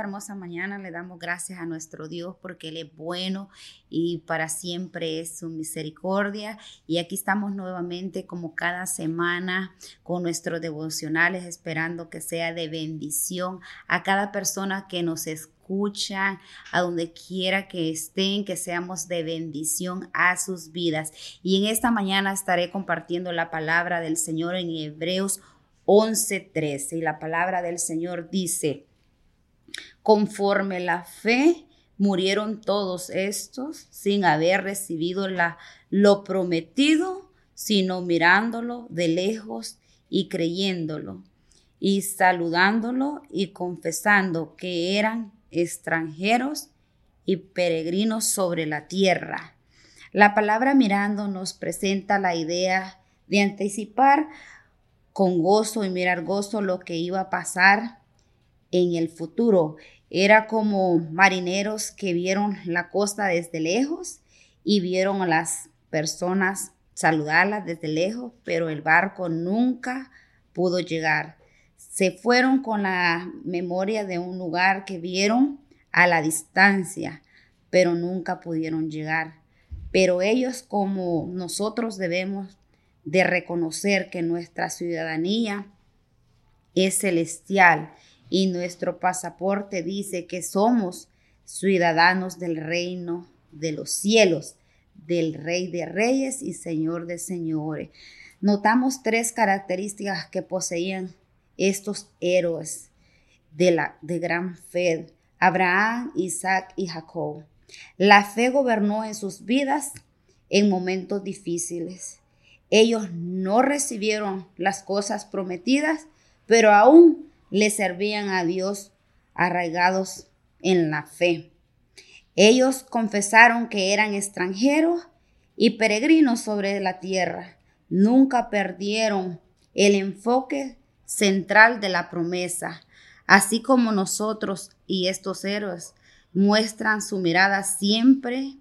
hermosa mañana le damos gracias a nuestro Dios porque Él es bueno y para siempre es su misericordia. Y aquí estamos nuevamente como cada semana con nuestros devocionales esperando que sea de bendición a cada persona que nos escucha, a donde quiera que estén, que seamos de bendición a sus vidas. Y en esta mañana estaré compartiendo la palabra del Señor en Hebreos 11:13 y la palabra del Señor dice, conforme la fe murieron todos estos sin haber recibido la, lo prometido, sino mirándolo de lejos y creyéndolo y saludándolo y confesando que eran extranjeros y peregrinos sobre la tierra. La palabra mirando nos presenta la idea de anticipar con gozo y mirar gozo lo que iba a pasar en el futuro. Era como marineros que vieron la costa desde lejos y vieron a las personas saludarlas desde lejos, pero el barco nunca pudo llegar. Se fueron con la memoria de un lugar que vieron a la distancia, pero nunca pudieron llegar. Pero ellos como nosotros debemos de reconocer que nuestra ciudadanía es celestial y nuestro pasaporte dice que somos ciudadanos del reino de los cielos, del Rey de Reyes y Señor de Señores. Notamos tres características que poseían estos héroes de, la, de gran fe, Abraham, Isaac y Jacob. La fe gobernó en sus vidas en momentos difíciles. Ellos no recibieron las cosas prometidas, pero aún le servían a Dios arraigados en la fe. Ellos confesaron que eran extranjeros y peregrinos sobre la tierra. Nunca perdieron el enfoque central de la promesa, así como nosotros y estos héroes muestran su mirada siempre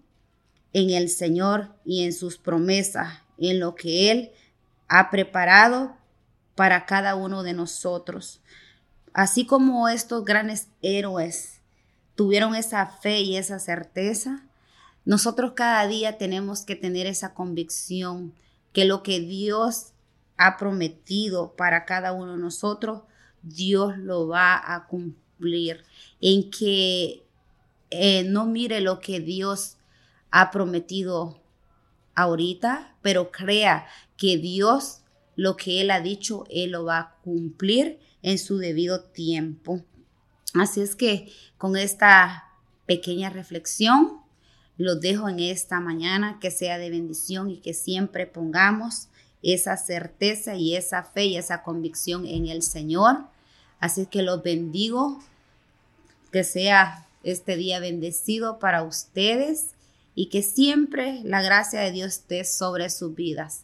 en el Señor y en sus promesas en lo que Él ha preparado para cada uno de nosotros. Así como estos grandes héroes tuvieron esa fe y esa certeza, nosotros cada día tenemos que tener esa convicción que lo que Dios ha prometido para cada uno de nosotros, Dios lo va a cumplir. En que eh, no mire lo que Dios ha prometido ahorita, pero crea que Dios lo que Él ha dicho, Él lo va a cumplir en su debido tiempo. Así es que con esta pequeña reflexión, lo dejo en esta mañana, que sea de bendición y que siempre pongamos esa certeza y esa fe y esa convicción en el Señor. Así que los bendigo, que sea este día bendecido para ustedes y que siempre la gracia de Dios esté sobre sus vidas.